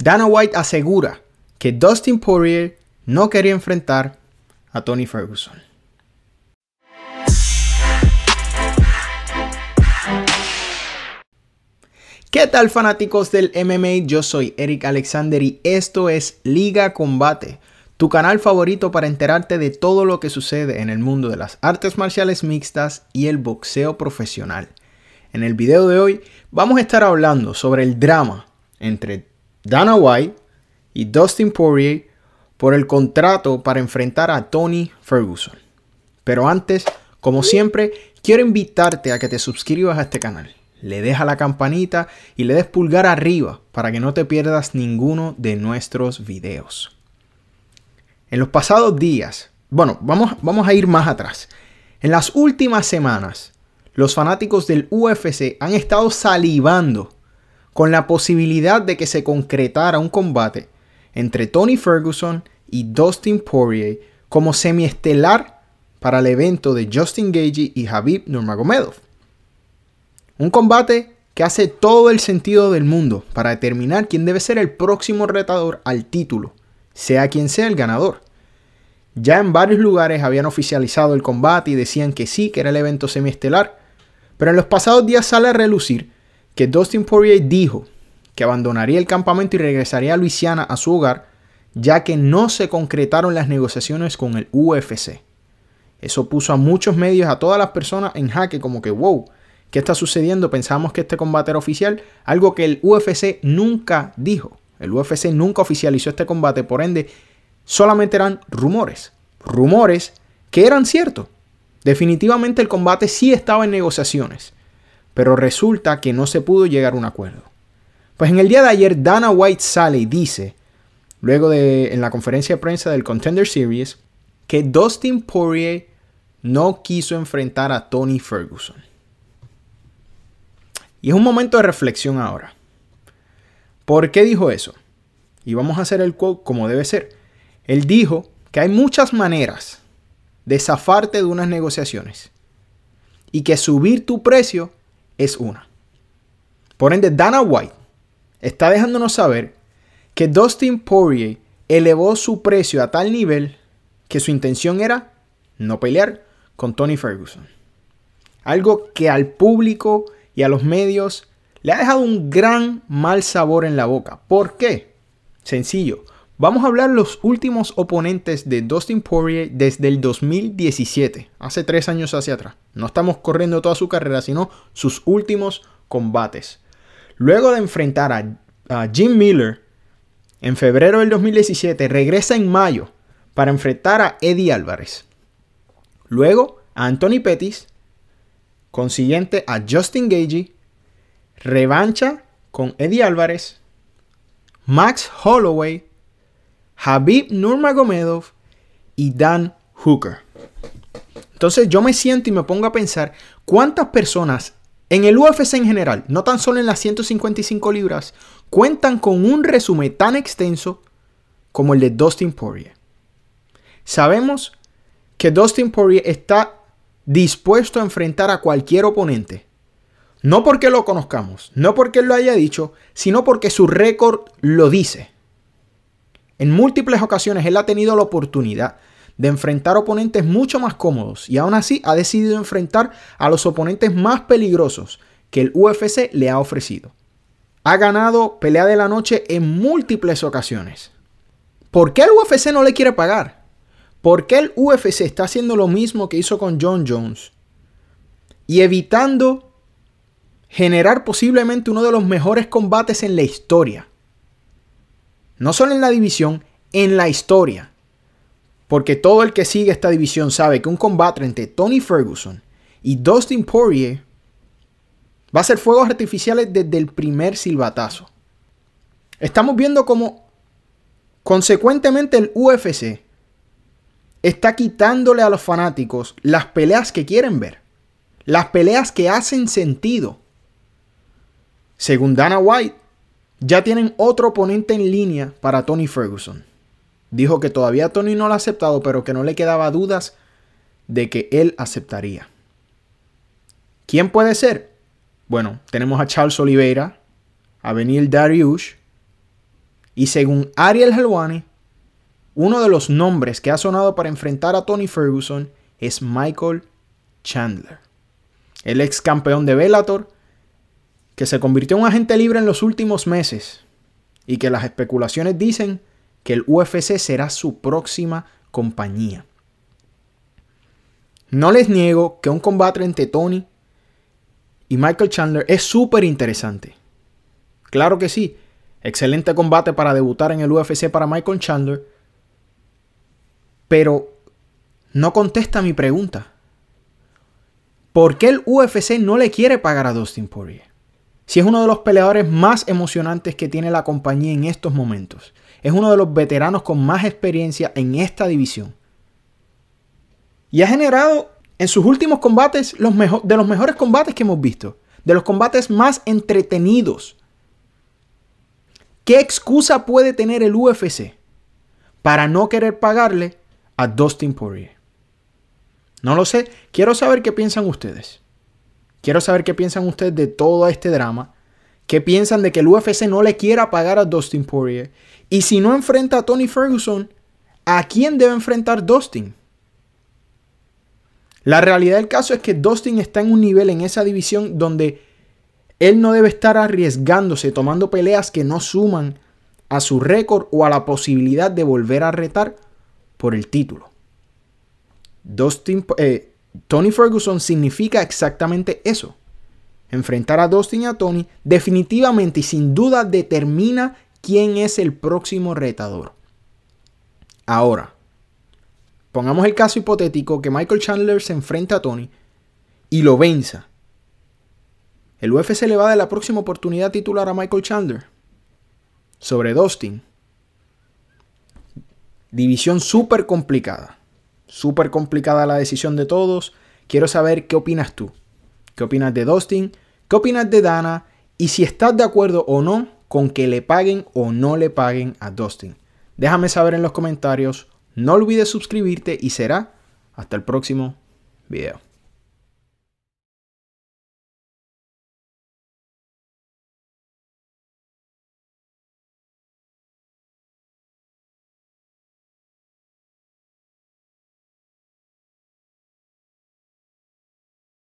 Dana White asegura que Dustin Poirier no quería enfrentar a Tony Ferguson. ¿Qué tal fanáticos del MMA? Yo soy Eric Alexander y esto es Liga Combate, tu canal favorito para enterarte de todo lo que sucede en el mundo de las artes marciales mixtas y el boxeo profesional. En el video de hoy vamos a estar hablando sobre el drama entre Dana White y Dustin Poirier por el contrato para enfrentar a Tony Ferguson. Pero antes, como siempre, quiero invitarte a que te suscribas a este canal le deja la campanita y le des pulgar arriba para que no te pierdas ninguno de nuestros videos. En los pasados días, bueno, vamos, vamos a ir más atrás. En las últimas semanas, los fanáticos del UFC han estado salivando con la posibilidad de que se concretara un combate entre Tony Ferguson y Dustin Poirier como semiestelar para el evento de Justin Gagey y Habib Nurmagomedov. Un combate que hace todo el sentido del mundo para determinar quién debe ser el próximo retador al título, sea quien sea el ganador. Ya en varios lugares habían oficializado el combate y decían que sí, que era el evento semiestelar, pero en los pasados días sale a relucir que Dustin Poirier dijo que abandonaría el campamento y regresaría a Luisiana a su hogar, ya que no se concretaron las negociaciones con el UFC. Eso puso a muchos medios, a todas las personas en jaque como que, wow, ¿Qué está sucediendo? Pensamos que este combate era oficial, algo que el UFC nunca dijo. El UFC nunca oficializó este combate, por ende, solamente eran rumores. Rumores que eran ciertos. Definitivamente el combate sí estaba en negociaciones, pero resulta que no se pudo llegar a un acuerdo. Pues en el día de ayer Dana White sale y dice, luego de en la conferencia de prensa del Contender Series, que Dustin Poirier no quiso enfrentar a Tony Ferguson. Y es un momento de reflexión ahora. ¿Por qué dijo eso? Y vamos a hacer el quote como debe ser. Él dijo que hay muchas maneras de zafarte de unas negociaciones y que subir tu precio es una. Por ende, Dana White está dejándonos saber que Dustin Poirier elevó su precio a tal nivel que su intención era no pelear con Tony Ferguson. Algo que al público y a los medios le ha dejado un gran mal sabor en la boca. ¿Por qué? Sencillo. Vamos a hablar los últimos oponentes de Dustin Poirier desde el 2017, hace tres años hacia atrás. No estamos corriendo toda su carrera, sino sus últimos combates. Luego de enfrentar a, a Jim Miller en febrero del 2017, regresa en mayo para enfrentar a Eddie Álvarez. Luego a Anthony Pettis Consiguiente a Justin Gagey, revancha con Eddie Álvarez, Max Holloway, Habib Nurmagomedov y Dan Hooker. Entonces yo me siento y me pongo a pensar cuántas personas en el UFC en general, no tan solo en las 155 libras, cuentan con un resumen tan extenso como el de Dustin Poirier. Sabemos que Dustin Poirier está dispuesto a enfrentar a cualquier oponente. No porque lo conozcamos, no porque él lo haya dicho, sino porque su récord lo dice. En múltiples ocasiones él ha tenido la oportunidad de enfrentar oponentes mucho más cómodos y aún así ha decidido enfrentar a los oponentes más peligrosos que el UFC le ha ofrecido. Ha ganado pelea de la noche en múltiples ocasiones. ¿Por qué el UFC no le quiere pagar? ¿Por qué el UFC está haciendo lo mismo que hizo con John Jones? Y evitando generar posiblemente uno de los mejores combates en la historia. No solo en la división, en la historia. Porque todo el que sigue esta división sabe que un combate entre Tony Ferguson y Dustin Poirier va a ser fuegos artificiales desde el primer silbatazo. Estamos viendo como consecuentemente el UFC está quitándole a los fanáticos las peleas que quieren ver. Las peleas que hacen sentido. Según Dana White, ya tienen otro oponente en línea para Tony Ferguson. Dijo que todavía Tony no lo ha aceptado, pero que no le quedaba dudas de que él aceptaría. ¿Quién puede ser? Bueno, tenemos a Charles Oliveira, a Benil Dariush Y según Ariel Helwani, uno de los nombres que ha sonado para enfrentar a Tony Ferguson es Michael Chandler, el ex campeón de Bellator, que se convirtió en un agente libre en los últimos meses y que las especulaciones dicen que el UFC será su próxima compañía. No les niego que un combate entre Tony y Michael Chandler es súper interesante. Claro que sí, excelente combate para debutar en el UFC para Michael Chandler, pero no contesta mi pregunta. ¿Por qué el UFC no le quiere pagar a Dustin Poirier? Si es uno de los peleadores más emocionantes que tiene la compañía en estos momentos. Es uno de los veteranos con más experiencia en esta división. Y ha generado en sus últimos combates los de los mejores combates que hemos visto. De los combates más entretenidos. ¿Qué excusa puede tener el UFC para no querer pagarle a Dustin Poirier? No lo sé. Quiero saber qué piensan ustedes. Quiero saber qué piensan ustedes de todo este drama. ¿Qué piensan de que el UFC no le quiera pagar a Dustin Poirier? Y si no enfrenta a Tony Ferguson, ¿a quién debe enfrentar Dustin? La realidad del caso es que Dustin está en un nivel en esa división donde él no debe estar arriesgándose, tomando peleas que no suman a su récord o a la posibilidad de volver a retar por el título. Dustin, eh, Tony Ferguson significa exactamente eso. Enfrentar a Dustin y a Tony definitivamente y sin duda determina quién es el próximo retador. Ahora, pongamos el caso hipotético que Michael Chandler se enfrenta a Tony y lo venza. ¿El UFC le va dar la próxima oportunidad titular a Michael Chandler? Sobre Dustin. División súper complicada. Súper complicada la decisión de todos. Quiero saber qué opinas tú. ¿Qué opinas de Dustin? ¿Qué opinas de Dana? Y si estás de acuerdo o no con que le paguen o no le paguen a Dustin. Déjame saber en los comentarios. No olvides suscribirte y será hasta el próximo video.